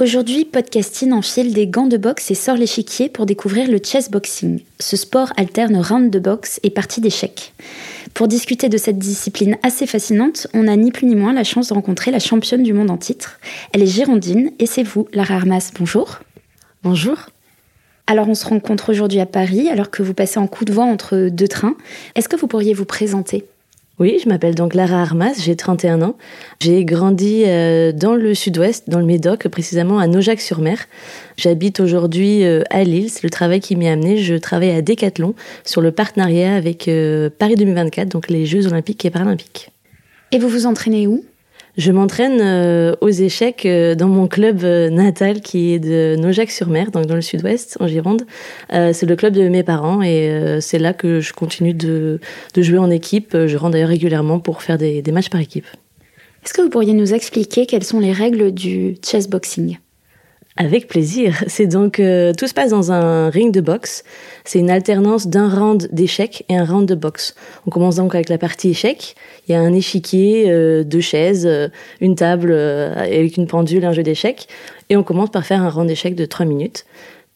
Aujourd'hui, Podcasting enfile des gants de boxe et sort l'échiquier pour découvrir le chessboxing. Ce sport alterne round de boxe et partie d'échecs. Pour discuter de cette discipline assez fascinante, on a ni plus ni moins la chance de rencontrer la championne du monde en titre. Elle est girondine et c'est vous, Lara Armas. Bonjour. Bonjour. Alors on se rencontre aujourd'hui à Paris alors que vous passez en coup de vent entre deux trains. Est-ce que vous pourriez vous présenter? Oui, je m'appelle donc Lara Armas, j'ai 31 ans. J'ai grandi euh, dans le sud-ouest, dans le Médoc, précisément à Naujac-sur-Mer. J'habite aujourd'hui euh, à Lille, c'est le travail qui m'y a amené. Je travaille à Décathlon sur le partenariat avec euh, Paris 2024, donc les Jeux olympiques et paralympiques. Et vous vous entraînez où? Je m'entraîne euh, aux échecs euh, dans mon club euh, natal qui est de Naujac-sur-Mer, donc dans le sud-ouest, en Gironde. c'est le club de mes parents et c'est là que je continue de, de, jouer en équipe. Je rentre d'ailleurs régulièrement pour faire des, des matchs par équipe. Est-ce que vous pourriez nous expliquer quelles sont les règles du chessboxing avec plaisir. C'est donc euh, tout se passe dans un ring de boxe. C'est une alternance d'un round d'échecs et un round de boxe. On commence donc avec la partie échecs. Il y a un échiquier, euh, deux chaises, euh, une table avec une pendule, un jeu d'échecs. Et on commence par faire un round d'échecs de trois minutes.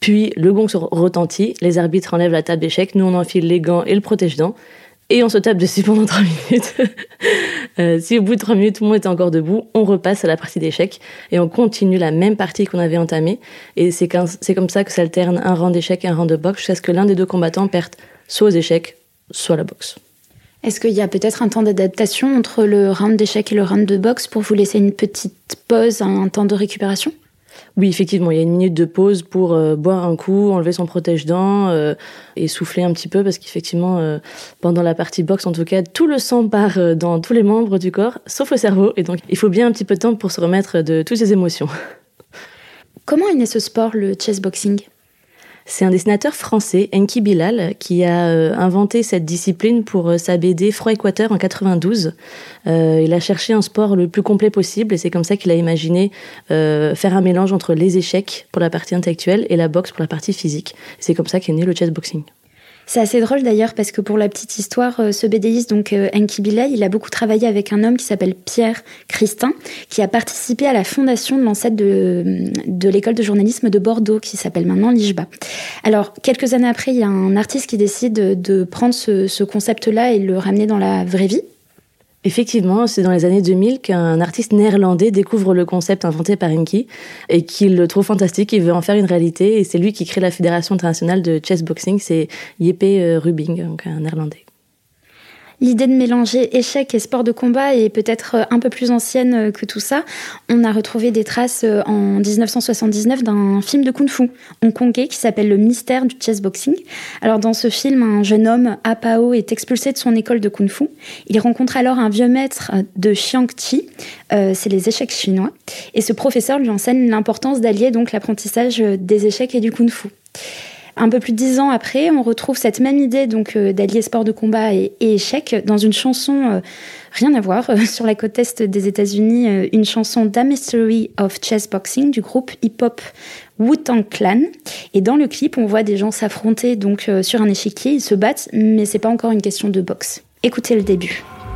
Puis le gong se retentit, les arbitres enlèvent la table d'échecs, nous on enfile les gants et le protège-dents et on se tape dessus pendant trois minutes. euh, si au bout de trois minutes tout le monde est encore debout, on repasse à la partie d'échecs et on continue la même partie qu'on avait entamée. Et c'est comme ça que s'alterne un rang d'échecs et un rang de boxe jusqu'à ce que l'un des deux combattants perde soit aux échecs, soit la boxe. Est-ce qu'il y a peut-être un temps d'adaptation entre le round d'échecs et le round de boxe pour vous laisser une petite pause, un temps de récupération? Oui, effectivement, il y a une minute de pause pour euh, boire un coup, enlever son protège-dents euh, et souffler un petit peu parce qu'effectivement, euh, pendant la partie boxe, en tout cas, tout le sang part dans tous les membres du corps, sauf le cerveau. Et donc, il faut bien un petit peu de temps pour se remettre de toutes ces émotions. Comment est né ce sport, le chessboxing c'est un dessinateur français, Enki Bilal, qui a euh, inventé cette discipline pour euh, sa BD Froid Équateur en 92. Euh, il a cherché un sport le plus complet possible et c'est comme ça qu'il a imaginé faire un mélange entre les échecs pour la partie intellectuelle et la boxe pour la partie physique. C'est comme ça qu'est né le chessboxing. C'est assez drôle d'ailleurs parce que pour la petite histoire, euh, ce BDiste, donc euh, Enki Bilal, il a beaucoup travaillé avec un homme qui s'appelle Pierre Christin, qui a participé à la fondation de l'ancêtre de, de l'école de journalisme de Bordeaux, qui s'appelle maintenant l'IJBA. Alors, quelques années après, il y a un artiste qui décide de, de prendre ce, ce concept-là et le ramener dans la vraie vie. Effectivement, c'est dans les années 2000 qu'un artiste néerlandais découvre le concept inventé par Enki et qu'il le trouve fantastique, il veut en faire une réalité et c'est lui qui crée la Fédération internationale de chessboxing, c'est Jeppe euh, Rubing, donc un néerlandais. L'idée de mélanger échecs et sport de combat est peut-être euh, un peu plus ancienne euh, que tout ça. On a retrouvé des traces euh, en 1979 d'un film de kung-fu hongkongais qui s'appelle Le mystère du chessboxing. Alors dans ce film, un jeune homme, Apao, est expulsé de son école de kung-fu. Il rencontre alors un vieux maître de Xiangqi, euh, c'est les échecs chinois, et ce professeur lui enseigne l'importance d'allier donc l'apprentissage des échecs et du kung-fu. Un peu plus de dix ans après, on retrouve cette même idée donc euh, d'allier sport de combat et, échec dans une chanson euh, rien à voir euh, sur la côte est des États-Unis, une chanson The Mystery of Chess Boxing du groupe hip-hop Wu-Tang Clan. Et dans le clip, on voit des gens s'affronter donc sur un échiquier, ils se battent, mais c'est pas encore une question de boxe. Écoutez le début.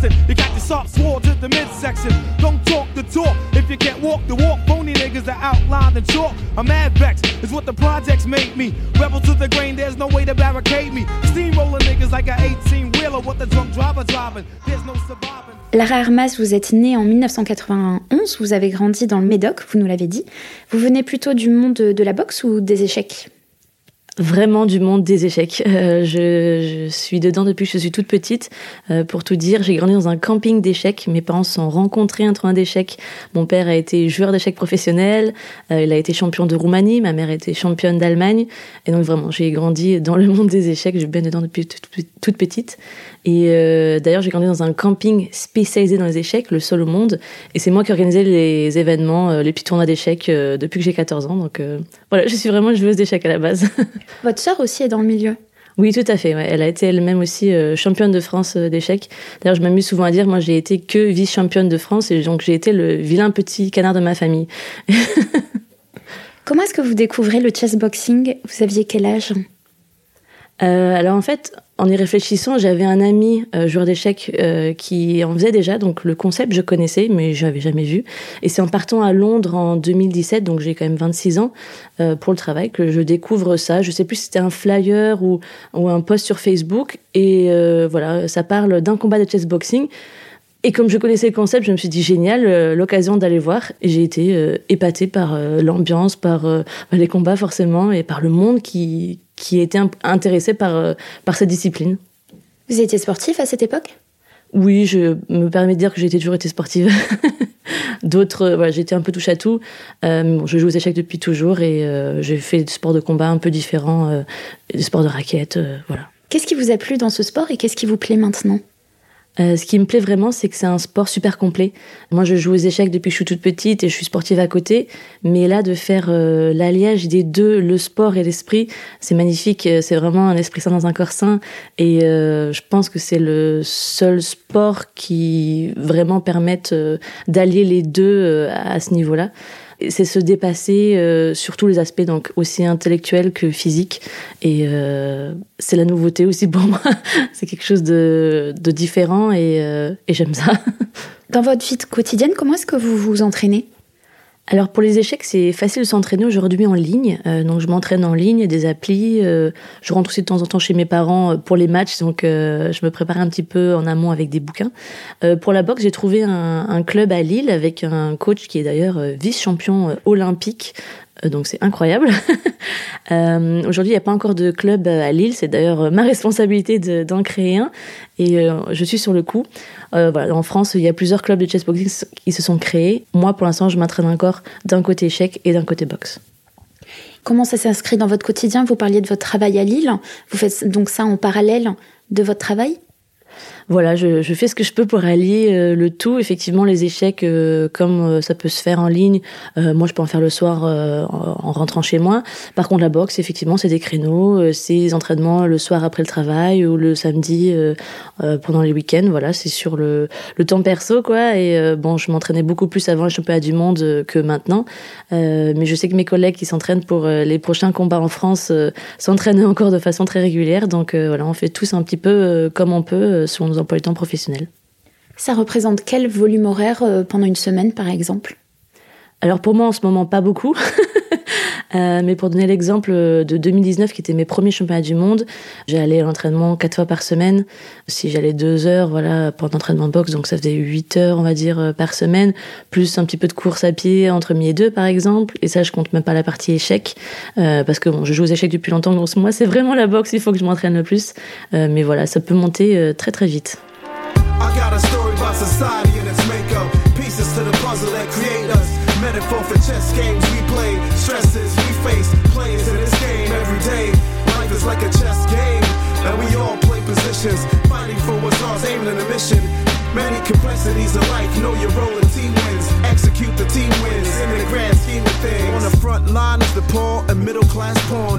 contesting, you got your soft sword to the midsection. Don't talk the talk if you can't walk the walk. Phony niggas are outlined in chalk. I'm mad vex, is what the projects make me. Rebel to the grain, there's no way to barricade me. Steamroller niggas like a 18 wheeler, what the drunk driver driving. There's no surviving. Lara Armas, vous êtes née en 1991, vous avez grandi dans le Médoc, vous nous l'avez dit. Vous venez plutôt du monde de la boxe ou des échecs? Vraiment du monde des échecs. Euh, je, je, suis dedans depuis que je suis toute petite. Euh, pour tout dire, j'ai grandi dans un camping d'échecs. Mes parents se sont rencontrés un tournoi d'échecs. Mon père a été joueur d'échecs professionnel. Euh, il a été champion de Roumanie. Ma mère été championne d'Allemagne. Et donc vraiment, j'ai grandi dans le monde des échecs. J'ai bien dedans depuis toute, petite. Et euh, d'ailleurs, j'ai grandi dans un camping spécialisé dans les échecs, le seul au monde. Et c'est moi qui organisais les événements, euh, les petits tournois d'échecs euh, depuis que j'ai 14 ans. Donc voilà, je suis vraiment une joueuse d'échecs à la base. Votre sœur aussi est dans le milieu oui, tout à fait. Ouais. Elle a été elle-même aussi euh, championne de France euh, d'échecs. D'ailleurs, je m'amuse souvent à dire, moi, j'ai été que vice-championne de France et donc j'ai été le vilain petit canard de ma famille. Comment est-ce que vous découvrez le chessboxing Vous aviez quel âge? Euh, alors en fait, en y réfléchissant, j'avais un ami euh, joueur d'échecs euh, qui en faisait déjà, donc le concept je connaissais, mais je n'avais jamais vu. Et c'est en partant à Londres en 2017, donc j'ai quand même 26 ans euh, pour le travail, que je découvre ça. Je sais plus si c'était un flyer ou, un post sur Facebook, et voilà, ça parle d'un combat de chessboxing. Et comme je connaissais le concept, je me suis dit génial, l'occasion d'aller voir. Et j'ai été euh, épatée par l'ambiance, par les combats forcément, et par le monde qui, qui était intéressé par, par cette discipline. Vous étiez sportif à cette époque? Oui, je me permets de dire que j'ai toujours été sportive. D'autres, voilà, j'étais un peu touche à tout. bon, je joue aux échecs depuis toujours et j'ai fait des sports de combat un peu différents, des sports de raquettes, voilà. Qu'est-ce qui vous a plu dans ce sport et qu'est-ce qui vous plaît maintenant? Euh, ce qui me plaît vraiment, c'est que c'est un sport super complet. Moi, je joue aux échecs depuis que je suis toute petite et je suis sportive à côté. Mais là, de faire euh, l'alliage des deux, le sport et l'esprit, c'est magnifique. C'est vraiment un esprit sain dans un corps sain. Et euh, je pense que c'est le seul sport qui vraiment permette euh, d'allier les deux euh, à ce niveau-là c'est se dépasser euh, sur tous les aspects, donc aussi intellectuel que physique. Et euh, c'est la nouveauté aussi pour moi. c'est quelque chose de, différent euh, et j'aime ça. Dans votre vie quotidienne, comment est-ce que vous vous entraînez? Alors pour les échecs, c'est facile de s'entraîner aujourd'hui en ligne. Euh, donc je m'entraîne en ligne, des applis. Euh, je rentre aussi de temps en temps chez mes parents euh, pour les matchs, donc je me prépare un petit peu en amont avec des bouquins. Pour la boxe, j'ai trouvé un, club à Lille avec un coach qui est d'ailleurs vice-champion olympique donc c'est incroyable. euh, Aujourd'hui, il n'y a pas encore de club à Lille. C'est d'ailleurs ma responsabilité d'en créer un. Et euh, je suis sur le coup. Euh, en France, il y a plusieurs clubs de chessboxing qui se sont créés. Moi, pour l'instant, je m'entraîne encore d'un côté échec et d'un côté boxe. Comment ça s'inscrit dans votre quotidien? Vous parliez de votre travail à Lille. Vous faites donc ça en parallèle de votre travail? Voilà, je, fais ce que je peux pour allier euh, le tout. Effectivement, les échecs, euh, comme euh, ça peut se faire en ligne, moi je peux en faire le soir en, en, rentrant chez moi. Par contre, la boxe, effectivement, c'est des créneaux, c'est des entraînements le soir après le travail ou le samedi pendant les week-ends. Voilà, c'est sur le, le, temps perso, quoi. Et bon, je m'entraînais beaucoup plus avant le championnat du monde que maintenant. mais je sais que mes collègues qui s'entraînent pour les prochains combats en France s'entraînent encore de façon très régulière. Donc voilà, on fait tous un petit peu comme on peut selon nos emplois du temps professionnels. Ça représente quel volume horaire euh, pendant une semaine, par exemple? Alors pour moi, en ce moment, pas beaucoup. Euh, mais pour donner l'exemple de 2019, qui était mes premiers championnats du monde, j'allais à l'entraînement quatre fois par semaine. Si j'allais deux heures, voilà, pour l'entraînement boxe, donc ça faisait huit heures, on va dire, euh, par semaine, plus un petit peu de course à pied entre midi et deux, par exemple. Et ça, je compte même pas la partie échec, euh, parce que bon, je joue aux échecs depuis longtemps, donc moi, c'est vraiment la boxe, il faut que je m'entraîne le plus. Euh, mais voilà, ça peut monter euh, très très vite. metaphor for chess games we play, stresses we face, players in this game every day. Life is like a chess game, and we all play positions, fighting for what's ours, aiming in a mission. Many complexities of life, know your role in team wins. Execute the team wins in the grand scheme of things. On the front line is the poor and middle class pawn.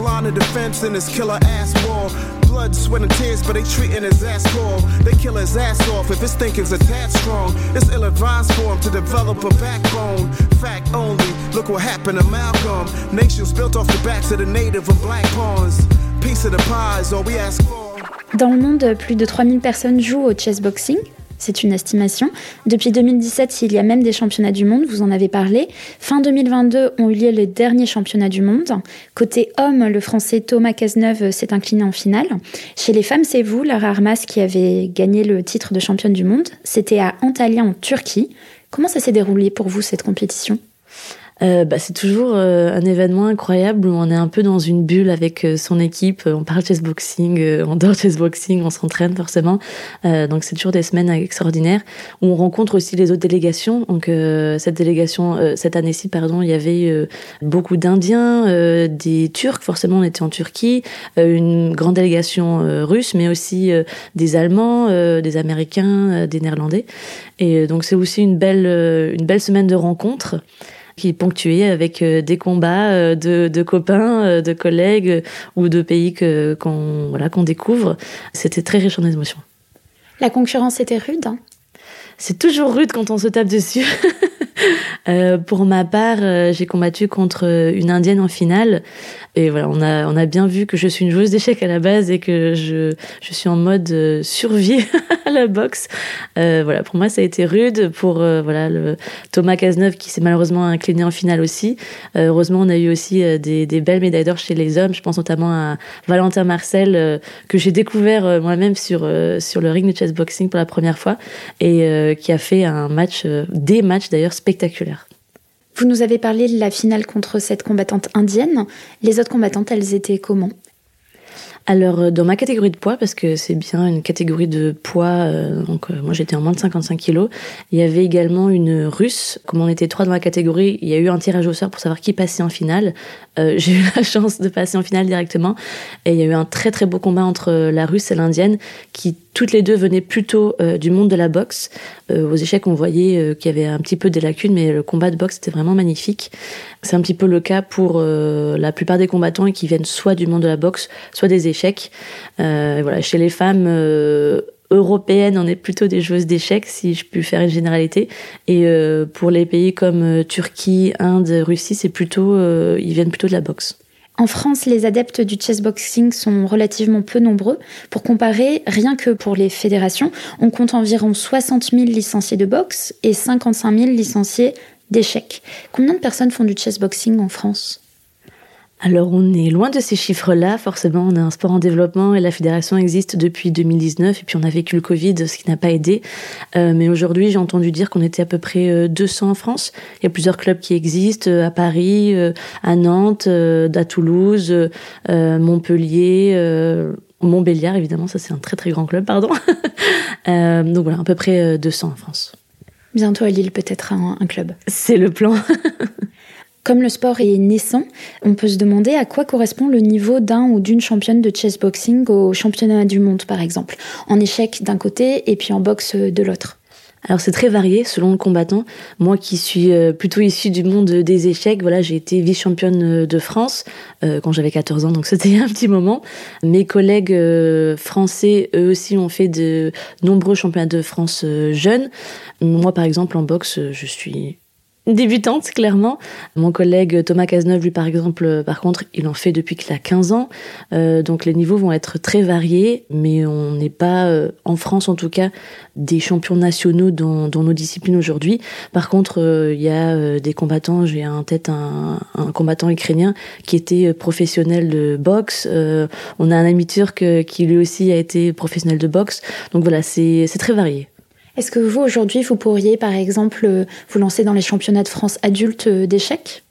Line of defense in this killer ass war. Blood, sweat, and tears, but they treating his ass poor. They kill his ass off if his thinking's a tad strong. It's ill advised for him to develop a backbone. Fact only, look what happened to Malcolm. Nations built off the backs of the native and black pawns. Piece of the pie is all we ask for. Dans le monde, plus de 3000 personnes jouent au chess boxing. C'est une estimation. Depuis 2017, il y a même des championnats du monde, vous en avez parlé. Fin 2022 ont eu lieu les derniers championnats du monde. Côté homme, le français Thomas Cazeneuve s'est incliné en finale. Chez les femmes, c'est vous, Lara Armas, qui avez gagné le titre de championne du monde. C'était à Antalya en Turquie. Comment ça s'est déroulé pour vous cette compétition? Euh, bah, c'est toujours euh, un événement incroyable où on est un peu dans une bulle avec euh, son équipe. On parle chessboxing, on dort chessboxing, on s'entraîne forcément. donc c'est toujours des semaines extraordinaires où on rencontre aussi les autres délégations. Donc cette délégation, cette année-ci, pardon, il y avait beaucoup d'Indiens, des Turcs. Forcément, on était en Turquie, une grande délégation russe, mais aussi des Allemands, des Américains, des Néerlandais. Et donc c'est aussi une belle, une belle semaine de rencontres qui est ponctué avec euh, des combats euh, de, de copains, euh, de collègues ou de pays que qu'on voilà qu'on découvre. C'était très riche en émotions. La concurrence était rude. Hein? C'est toujours rude quand on se tape dessus. euh, pour ma part, j'ai combattu contre une indienne en finale. Et voilà, on a, on a bien vu que je suis une joueuse d'échecs à la base et que je, je suis en mode survie à la boxe. Euh, voilà, pour moi, ça a été rude. Pour euh, voilà le Thomas Cazeneuve qui s'est malheureusement incliné en finale aussi. Euh, heureusement, on a eu aussi des, des, belles médailles d'or chez les hommes. Je pense notamment à Valentin Marcel que j'ai découvert moi-même sur sur le ring de chessboxing pour la première fois et qui a fait un match, des matchs d'ailleurs spectaculaires. Vous nous avez parlé de la finale contre cette combattante indienne. Les autres combattantes, elles étaient comment? Alors euh, dans ma catégorie de poids, parce que c'est bien une catégorie de poids, euh, donc euh, moi j'étais en moins de 55 kilos, il y avait également une russe. Comme on était trois dans la catégorie, il y a eu un tirage au sort pour savoir qui passait en finale. j'ai eu la chance de passer en finale directement, et il y a eu un très très beau combat entre la russe et l'indienne, qui toutes les deux venaient plutôt du monde de la boxe. aux échecs, on voyait qu'il y avait un petit peu des lacunes, mais le combat de boxe était vraiment magnifique. C'est un petit peu le cas pour la plupart des combattants qui viennent soit du monde de la boxe, soit des échecs. Euh, voilà, chez les femmes euh, européennes, on est plutôt des joueuses d'échecs, si je puis faire une généralité. Et euh, pour les pays comme Turquie, Inde, Russie, c'est plutôt, ils viennent plutôt de la boxe. En France, les adeptes du chessboxing sont relativement peu nombreux. Pour comparer, rien que pour les fédérations, on compte environ 60 000 licenciés de boxe et 55 000 licenciés d'échecs. Combien de personnes font du chessboxing en France? Alors on est loin de ces chiffres-là, forcément on a un sport en développement et la fédération existe depuis 2019 et puis on a vécu le Covid, ce qui n'a pas aidé. Euh, mais aujourd'hui j'ai entendu dire qu'on était à peu près 200 euh, en France. Il y a plusieurs clubs qui existent euh, à Paris, à Nantes, à Toulouse, Montpellier, Montbéliard évidemment, ça c'est un très très grand club, pardon. donc voilà, à peu près 200 en France. Bientôt à Lille peut-être un, un club. C'est le plan. Comme le sport est naissant, on peut se demander à quoi correspond le niveau d'un ou d'une championne de chessboxing au championnat du monde, par exemple, en échec d'un côté et puis en boxe de l'autre. Alors c'est très varié selon le combattant. Moi qui suis euh, plutôt issue du monde des échecs, voilà, j'ai été vice-championne de France euh, quand j'avais 14 ans, donc c'était un petit moment. Mes collègues euh, français, eux aussi, ont fait de nombreux championnats de France jeunes. Moi, par exemple, en boxe, je suis débutante, clairement. Mon collègue Thomas Cazeneuve, lui, par exemple, euh, par contre, il en fait depuis qu'il a 15 ans. Euh, donc les niveaux vont être très variés, mais on n'est pas, euh, en France en tout cas, des champions nationaux dans, dans nos disciplines aujourd'hui. Par contre, il y a des combattants, j'ai en tête un, un, combattant ukrainien qui était professionnel de boxe. on a un ami turc qui lui aussi a été professionnel de boxe. Donc voilà, c'est très varié. Est-ce que vous, aujourd'hui, vous pourriez, par exemple, euh, vous lancer dans les championnats de France adultes euh, d'échecs?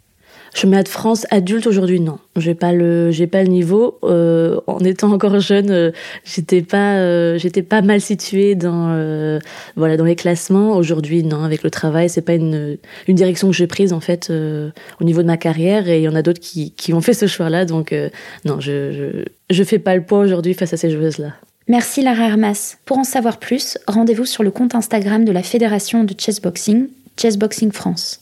Championnat de France adulte aujourd'hui, non. J'ai pas le, j'ai pas le niveau. Euh, en étant encore jeune, euh, j'étais pas, j'étais pas mal située dans, voilà, dans les classements. Aujourd'hui, non. Avec le travail, c'est pas une, une direction que j'ai prise en fait au niveau de ma carrière. Et il y en a d'autres qui, qui ont fait ce choix-là. Donc non, je, je, je fais pas le poids aujourd'hui face à ces joueuses-là. Merci Lara Armas. Pour en savoir plus, rendez-vous sur le compte Instagram de la Fédération de Chessboxing, Chessboxing France.